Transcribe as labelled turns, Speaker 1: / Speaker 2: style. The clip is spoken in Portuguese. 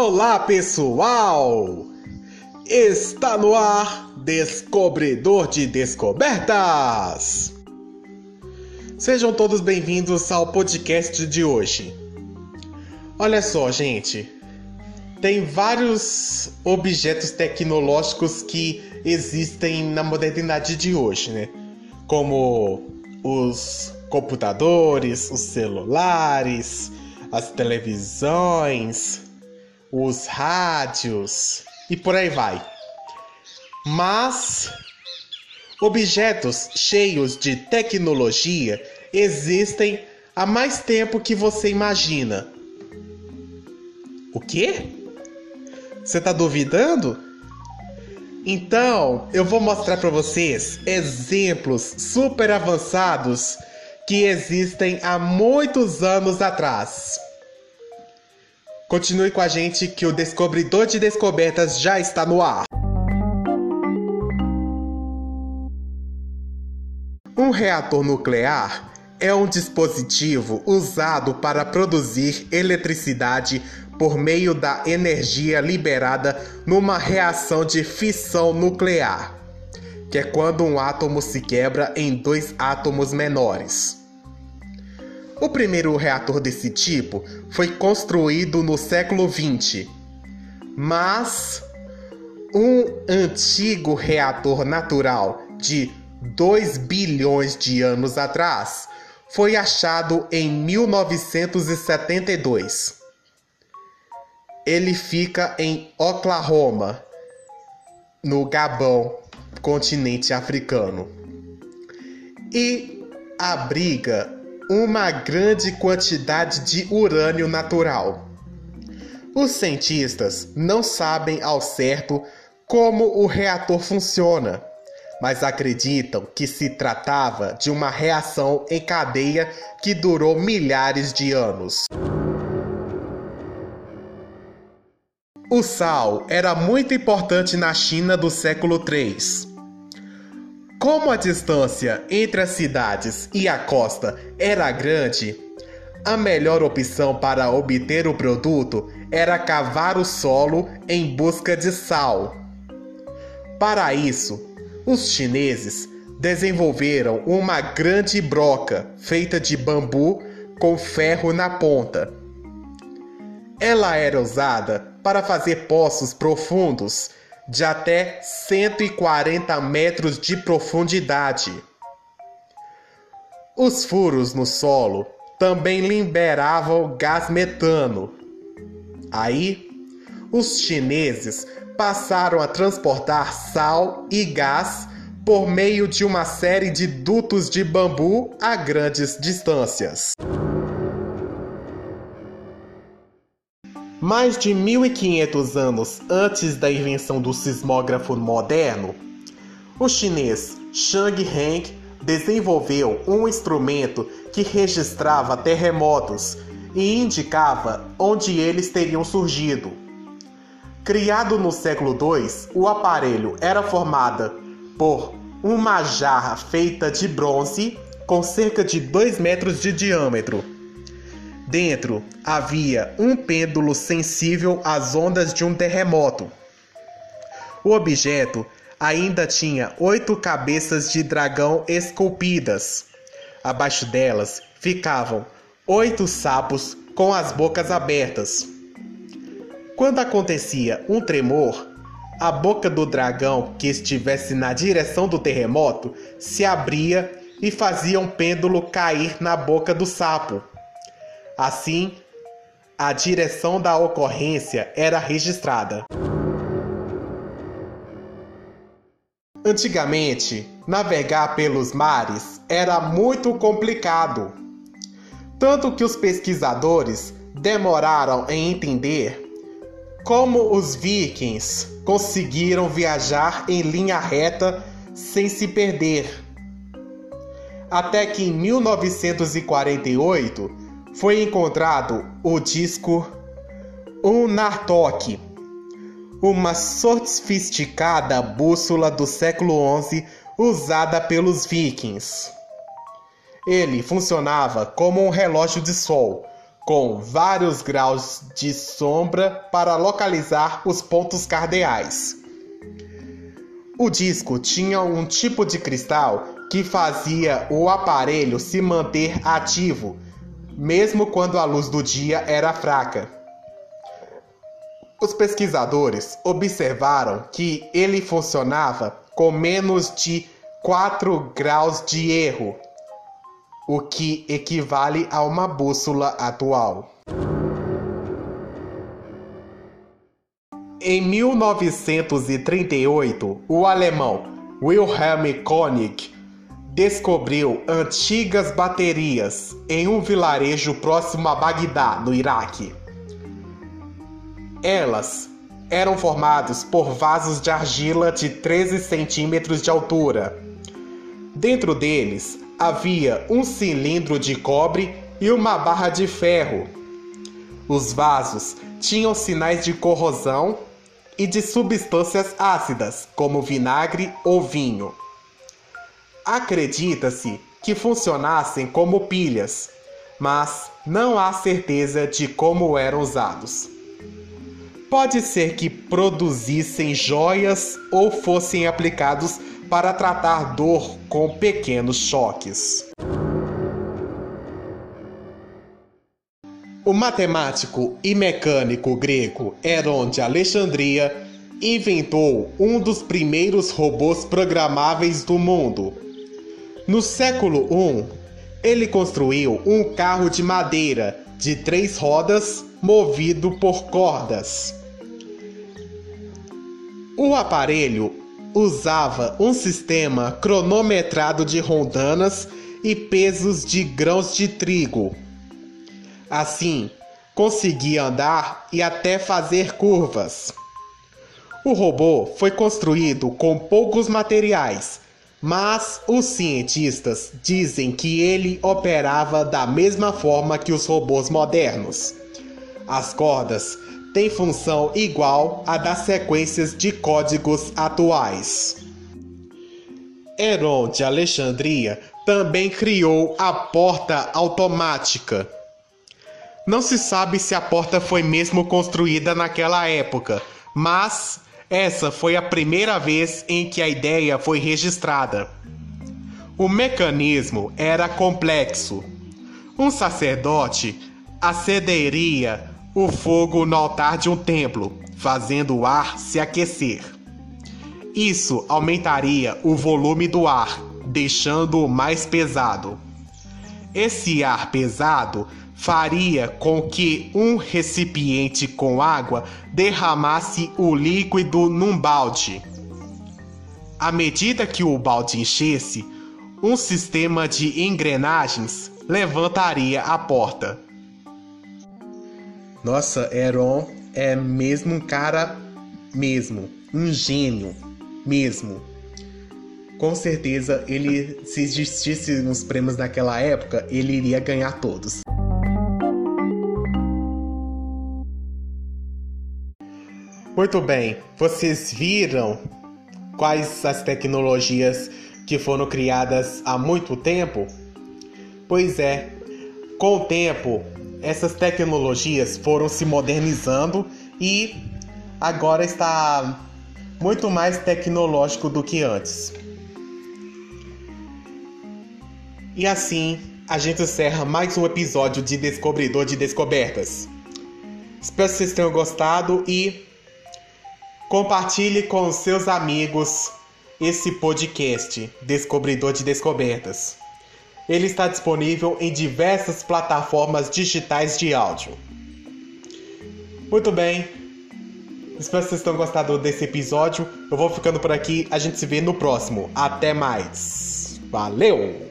Speaker 1: Olá, pessoal! Está no ar Descobridor de Descobertas! Sejam todos bem-vindos ao podcast de hoje. Olha só, gente, tem vários objetos tecnológicos que existem na modernidade de hoje, né? Como os computadores, os celulares, as televisões, os rádios e por aí vai. Mas objetos cheios de tecnologia existem há mais tempo que você imagina. O quê? Você está duvidando? Então, eu vou mostrar para vocês exemplos super avançados que existem há muitos anos atrás. Continue com a gente que o Descobridor de Descobertas já está no ar. Um reator nuclear é um dispositivo usado para produzir eletricidade por meio da energia liberada numa reação de fissão nuclear, que é quando um átomo se quebra em dois átomos menores. O primeiro reator desse tipo foi construído no século XX, mas um antigo reator natural de 2 bilhões de anos atrás foi achado em 1972. Ele fica em Oklahoma, no Gabão, continente africano, e abriga uma grande quantidade de urânio natural. Os cientistas não sabem ao certo como o reator funciona, mas acreditam que se tratava de uma reação em cadeia que durou milhares de anos. O sal era muito importante na China do século III. Como a distância entre as cidades e a costa era grande, a melhor opção para obter o produto era cavar o solo em busca de sal. Para isso, os chineses desenvolveram uma grande broca feita de bambu com ferro na ponta. Ela era usada para fazer poços profundos de até 140 metros de profundidade. Os furos no solo também liberavam gás metano. Aí, os chineses passaram a transportar sal e gás por meio de uma série de dutos de bambu a grandes distâncias. Mais de 1500 anos antes da invenção do sismógrafo moderno, o chinês Shang Heng desenvolveu um instrumento que registrava terremotos e indicava onde eles teriam surgido. Criado no século II, o aparelho era formado por uma jarra feita de bronze com cerca de 2 metros de diâmetro Dentro havia um pêndulo sensível às ondas de um terremoto. O objeto ainda tinha oito cabeças de dragão esculpidas. Abaixo delas ficavam oito sapos com as bocas abertas. Quando acontecia um tremor, a boca do dragão que estivesse na direção do terremoto se abria e fazia um pêndulo cair na boca do sapo. Assim, a direção da ocorrência era registrada. Antigamente, navegar pelos mares era muito complicado, tanto que os pesquisadores demoraram em entender como os vikings conseguiram viajar em linha reta sem se perder. Até que em 1948 foi encontrado o disco Unartok, uma sofisticada bússola do século XI usada pelos vikings. Ele funcionava como um relógio de sol, com vários graus de sombra para localizar os pontos cardeais. O disco tinha um tipo de cristal que fazia o aparelho se manter ativo, mesmo quando a luz do dia era fraca. Os pesquisadores observaram que ele funcionava com menos de 4 graus de erro o que equivale a uma bússola atual. Em 1938, o alemão Wilhelm Koenig descobriu antigas baterias em um vilarejo próximo a Bagdá, no Iraque. Elas eram formadas por vasos de argila de 13 centímetros de altura. Dentro deles havia um cilindro de cobre e uma barra de ferro. Os vasos tinham sinais de corrosão e de substâncias ácidas, como vinagre ou vinho. Acredita-se que funcionassem como pilhas, mas não há certeza de como eram usados. Pode ser que produzissem joias ou fossem aplicados para tratar dor com pequenos choques. O matemático e mecânico grego Heron de Alexandria inventou um dos primeiros robôs programáveis do mundo. No século I, ele construiu um carro de madeira de três rodas movido por cordas. O aparelho usava um sistema cronometrado de rondanas e pesos de grãos de trigo. Assim, conseguia andar e até fazer curvas. O robô foi construído com poucos materiais, mas os cientistas dizem que ele operava da mesma forma que os robôs modernos. As cordas tem função igual à das sequências de códigos atuais. Heron de Alexandria também criou a porta automática. Não se sabe se a porta foi mesmo construída naquela época, mas essa foi a primeira vez em que a ideia foi registrada. O mecanismo era complexo. Um sacerdote acederia o fogo no altar de um templo, fazendo o ar se aquecer. Isso aumentaria o volume do ar, deixando-o mais pesado. Esse ar pesado faria com que um recipiente com água derramasse o líquido num balde. À medida que o balde enchesse, um sistema de engrenagens levantaria a porta. Nossa, Aaron é mesmo um cara mesmo, um gênio mesmo. Com certeza, ele se existisse nos prêmios naquela época, ele iria ganhar todos. Muito bem, vocês viram quais as tecnologias que foram criadas há muito tempo? Pois é, com o tempo essas tecnologias foram se modernizando e agora está muito mais tecnológico do que antes. E assim a gente encerra mais um episódio de Descobridor de Descobertas. Espero que vocês tenham gostado e compartilhe com seus amigos esse podcast Descobridor de Descobertas. Ele está disponível em diversas plataformas digitais de áudio. Muito bem. Espero que vocês tenham gostado desse episódio. Eu vou ficando por aqui. A gente se vê no próximo. Até mais. Valeu!